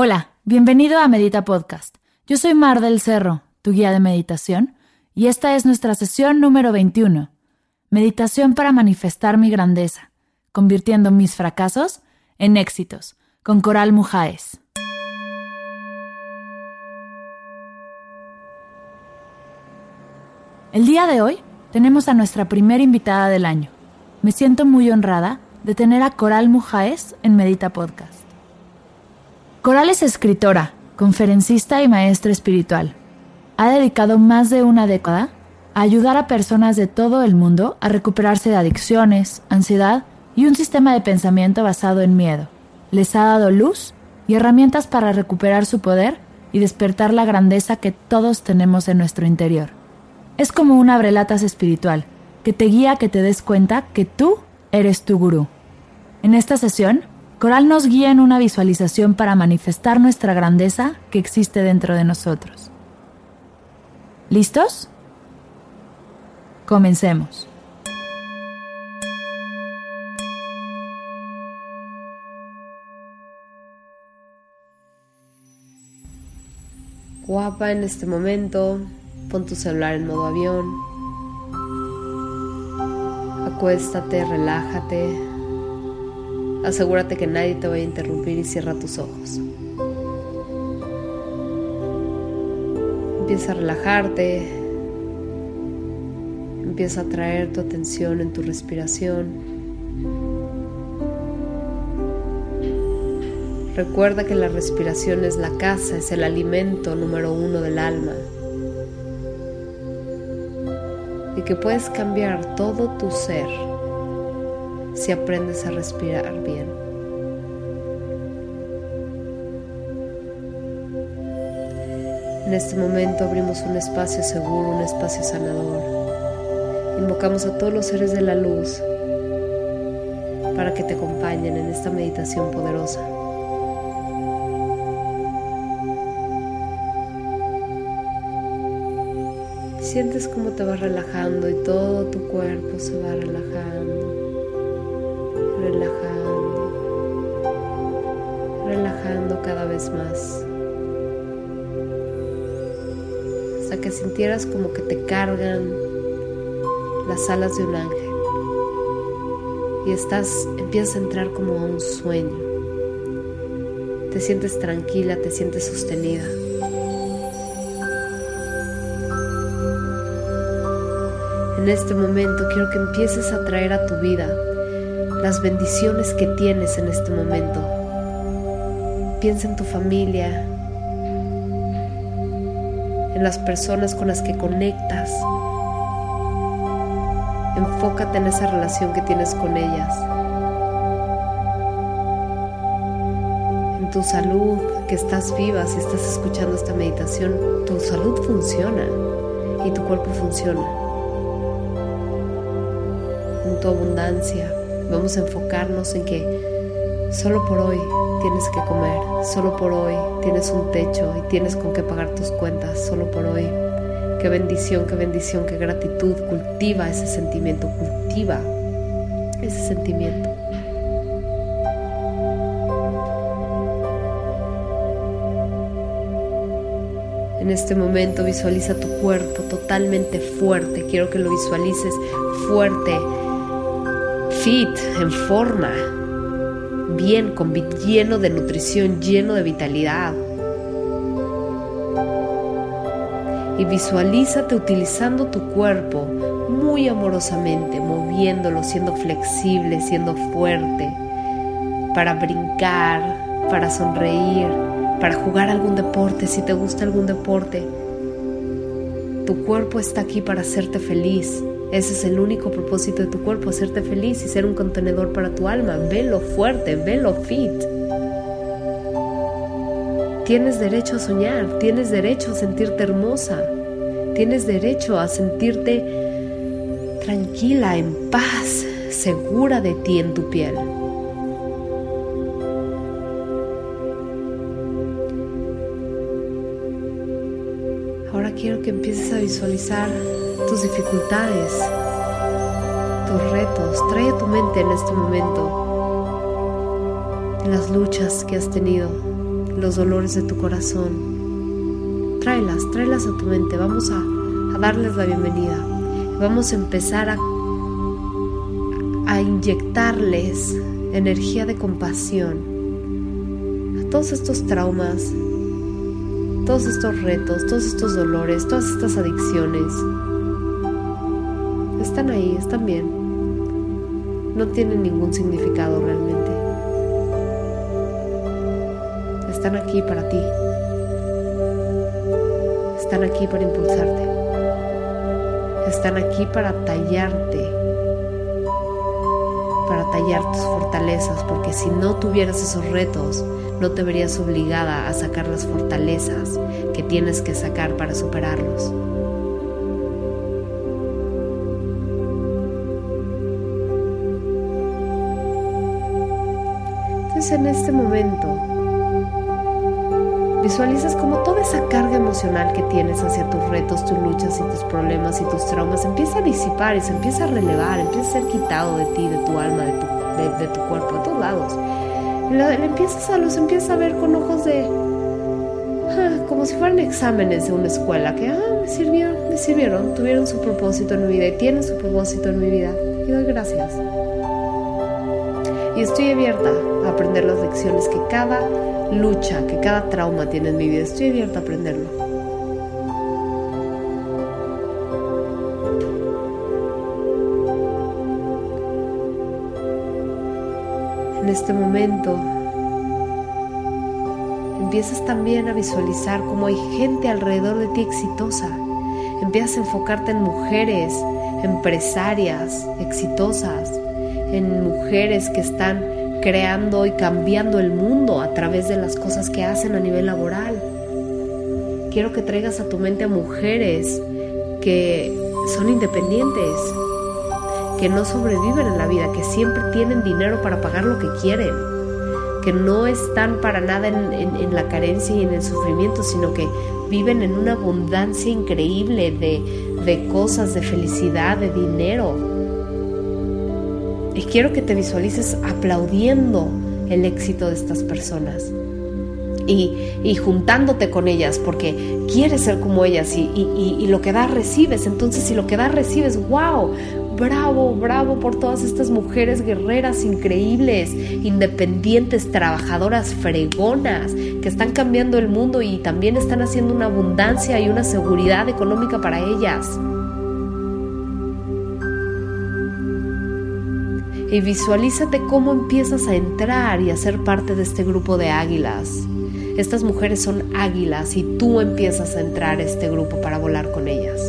Hola, bienvenido a Medita Podcast. Yo soy Mar del Cerro, tu guía de meditación, y esta es nuestra sesión número 21. Meditación para manifestar mi grandeza, convirtiendo mis fracasos en éxitos, con Coral Mujáez. El día de hoy tenemos a nuestra primera invitada del año. Me siento muy honrada de tener a Coral Mujáez en Medita Podcast. Coral es escritora, conferencista y maestra espiritual. Ha dedicado más de una década a ayudar a personas de todo el mundo a recuperarse de adicciones, ansiedad y un sistema de pensamiento basado en miedo. Les ha dado luz y herramientas para recuperar su poder y despertar la grandeza que todos tenemos en nuestro interior. Es como un abrelatas espiritual que te guía a que te des cuenta que tú eres tu gurú. En esta sesión, Coral nos guía en una visualización para manifestar nuestra grandeza que existe dentro de nosotros. ¿Listos? Comencemos. Guapa en este momento, Pon tu celular en modo avión. Acuéstate, relájate. Asegúrate que nadie te vaya a interrumpir y cierra tus ojos. Empieza a relajarte. Empieza a traer tu atención en tu respiración. Recuerda que la respiración es la casa, es el alimento número uno del alma. y que puedes cambiar todo tu ser si aprendes a respirar bien. En este momento abrimos un espacio seguro, un espacio sanador. Invocamos a todos los seres de la luz para que te acompañen en esta meditación poderosa. Sientes cómo te vas relajando y todo tu cuerpo se va relajando, relajando, relajando cada vez más. Hasta que sintieras como que te cargan las alas de un ángel y estás, empiezas a entrar como a un sueño. Te sientes tranquila, te sientes sostenida. En este momento quiero que empieces a traer a tu vida las bendiciones que tienes en este momento. Piensa en tu familia, en las personas con las que conectas. Enfócate en esa relación que tienes con ellas. En tu salud, que estás viva, si estás escuchando esta meditación, tu salud funciona y tu cuerpo funciona tu abundancia. Vamos a enfocarnos en que solo por hoy tienes que comer, solo por hoy tienes un techo y tienes con qué pagar tus cuentas, solo por hoy. Qué bendición, qué bendición, qué gratitud. Cultiva ese sentimiento, cultiva ese sentimiento. En este momento visualiza tu cuerpo totalmente fuerte. Quiero que lo visualices fuerte, fit, en forma, bien, con, lleno de nutrición, lleno de vitalidad. Y visualízate utilizando tu cuerpo muy amorosamente, moviéndolo, siendo flexible, siendo fuerte, para brincar, para sonreír, para jugar algún deporte, si te gusta algún deporte. Tu cuerpo está aquí para hacerte feliz, Ese es el único propósito de tu cuerpo, hacerte feliz y ser un contenedor para tu alma. Velo fuerte, velo fit. Tienes derecho a soñar, tienes derecho a sentirte hermosa, tienes derecho a sentirte tranquila, en paz, segura de ti en tu piel. Ahora quiero que empieces a visualizar tus dificultades, tus retos. Trae a tu mente en este momento las luchas que has tenido, los dolores de tu corazón. Tráelas, tráelas a tu mente. Vamos a, darles la bienvenida. Vamos a empezar a, a inyectarles energía de compasión a todos estos traumas, todos estos retos, todos estos dolores, todas estas adicciones. Están ahí, están bien. No tienen ningún significado realmente. Están aquí para ti. Están aquí para impulsarte. Están aquí para tallarte. Para tallar tus fortalezas, porque si no tuvieras esos retos, no te verías obligada a sacar las fortalezas que tienes que sacar para superarlos. En este momento visualizas como toda esa carga emocional que tienes hacia tus retos, tus luchas y tus problemas y tus traumas empieza a disipar y se empieza a relevar, empieza a ser quitado de ti, de tu alma, de tu, de, tu cuerpo, de todos lados. Le, empiezas a, los empiezas a ver con ojos de... Ah, como si fueran exámenes de una escuela, que ah, me sirvieron, me sirvieron, tuvieron su propósito en mi vida y tienen su propósito en mi vida. Y doy gracias. Y estoy abierta a aprender las lecciones que cada lucha, que cada trauma tiene en mi vida. Estoy abierta a aprenderlo. En este momento empiezas también a visualizar cómo hay gente alrededor de ti exitosa. Empiezas a enfocarte en mujeres, empresarias exitosas, en mujeres que están creando y cambiando el mundo a través de las cosas que hacen a nivel laboral. Quiero que traigas a tu mente a mujeres que son independientes, que no sobreviven en la vida, que siempre tienen dinero para pagar lo que quieren, que no están para nada en, la carencia y en el sufrimiento, sino que viven en una abundancia increíble de, de cosas, de felicidad, de dinero. Y quiero que te visualices aplaudiendo el éxito de estas personas. Y, y, juntándote con ellas porque quieres ser como ellas y, y, y, lo que das recibes. Entonces si lo que das recibes, wow, bravo, bravo por todas estas mujeres guerreras increíbles, independientes, trabajadoras, fregonas, que están cambiando el mundo y también están haciendo una abundancia y una seguridad económica para ellas. Y visualízate cómo empiezas a entrar y a ser parte de este grupo de águilas. Estas mujeres son águilas y tú empiezas a entrar a este grupo para volar con ellas.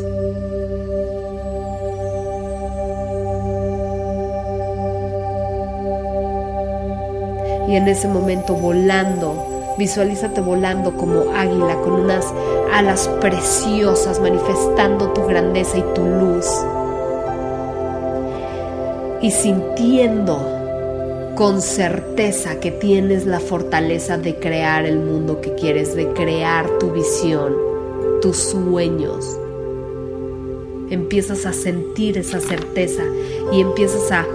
Y en ese momento volando, visualízate volando como águila con unas alas preciosas manifestando tu grandeza y tu luz. Y sintiendo con certeza que tienes la fortaleza de crear el mundo que quieres, de crear tu visión, tus sueños. Empiezas a sentir esa certeza y empiezas a,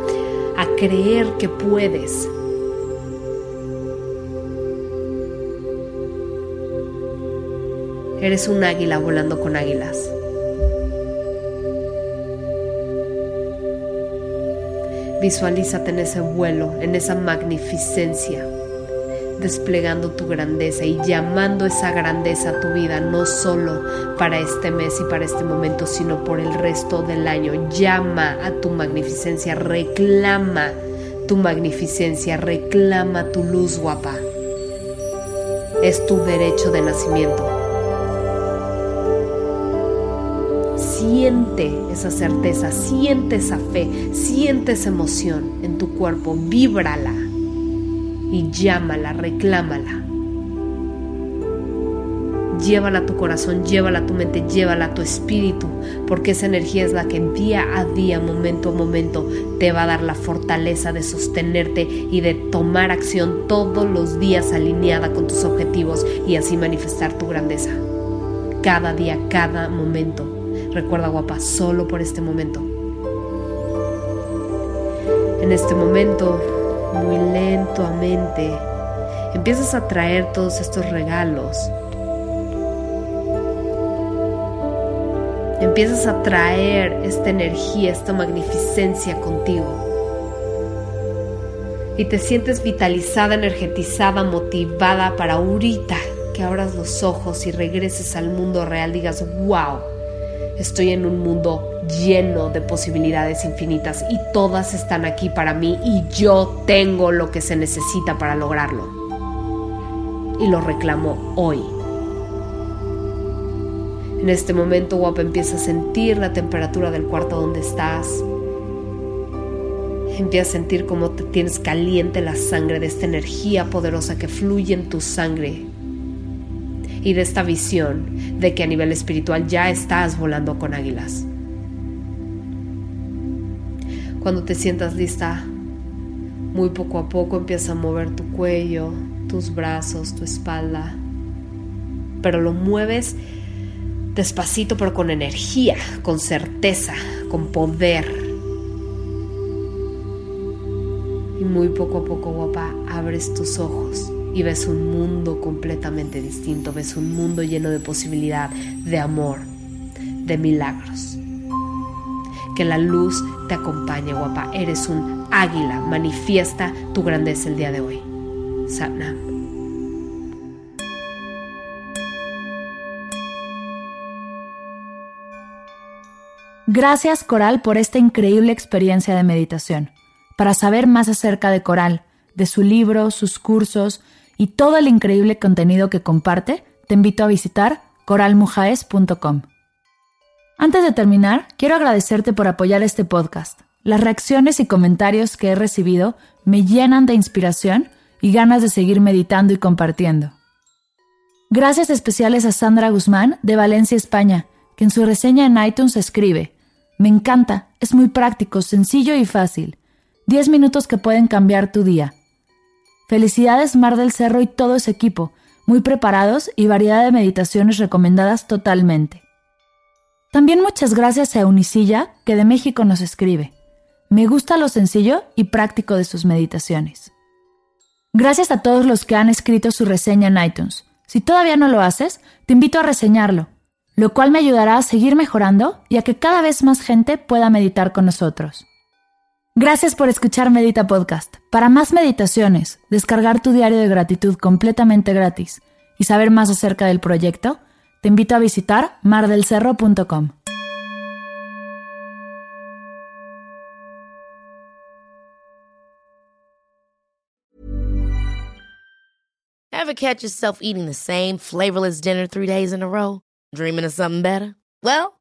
a creer que puedes. Eres un águila volando con águilas. Visualízate en ese vuelo, en esa magnificencia, desplegando tu grandeza y llamando esa grandeza a tu vida, no solo para este mes y para este momento, sino por el resto del año. Llama a tu magnificencia, reclama tu magnificencia, reclama tu luz guapa. Es tu derecho de nacimiento. Siente esa certeza, siente esa fe, siente esa emoción en tu cuerpo, víbrala y llámala, reclámala. Llévala a tu corazón, llévala a tu mente, llévala a tu espíritu, porque esa energía es la que día a día, momento a momento, te va a dar la fortaleza de sostenerte y de tomar acción todos los días alineada con tus objetivos y así manifestar tu grandeza. Cada día, cada momento. Recuerda, guapa, solo por este momento. En este momento, muy lentamente, empiezas a traer todos estos regalos empiezas a traer esta energía, esta magnificencia contigo. Y te sientes vitalizada, energetizada, motivada para ahorita que abras los ojos y regreses al mundo real, digas, wow, estoy en un mundo lleno de posibilidades infinitas y todas están aquí para mí y yo tengo lo que se necesita para lograrlo. Y lo reclamo hoy. En este momento, guapa, empieza a sentir la temperatura del cuarto donde estás. Empieza a sentir cómo te tienes caliente la sangre de esta energía poderosa que fluye en tu sangre. Y de esta visión de que a nivel espiritual ya estás volando con águilas. Cuando te sientas lista, muy poco a poco empieza a mover tu cuello, tus brazos, tu espalda. Pero lo mueves despacito pero con energía, con certeza, con poder. Y muy poco a poco, guapa, abres tus ojos y ves un mundo completamente distinto, ves un mundo lleno de posibilidad, de amor, de milagros. Que la luz te acompañe, guapa. Eres un águila. Manifiesta tu grandeza el día de hoy. Satnam. Gracias Coral por esta increíble experiencia de meditación. Para saber más acerca de Coral, de su libro, sus cursos y todo el increíble contenido que comparte, te invito a visitar coralmujaes.com. Antes de terminar, quiero agradecerte por apoyar este podcast. Las reacciones y comentarios que he recibido me llenan de inspiración y ganas de seguir meditando y compartiendo. Gracias especiales a Sandra Guzmán de Valencia, España, que en su reseña en iTunes escribe, me encanta, es muy práctico, sencillo y fácil. 10 minutos que pueden cambiar tu día. Felicidades Mar del Cerro y todo ese equipo, muy preparados y variedad de meditaciones recomendadas totalmente. También muchas gracias a Unicilla, que de México nos escribe. Me gusta lo sencillo y práctico de sus meditaciones. Gracias a todos los que han escrito su reseña en iTunes. Si todavía no lo haces, te invito a reseñarlo lo cual me ayudará a seguir mejorando y a que cada vez más gente pueda meditar con nosotros. Gracias por escuchar Medita Podcast. Para más meditaciones, descargar tu diario de gratitud completamente gratis y saber más acerca del proyecto, te invito a visitar mardelcerro.com. Ever catch yourself eating the same flavorless dinner three days in a row? Dreaming of something better? Well,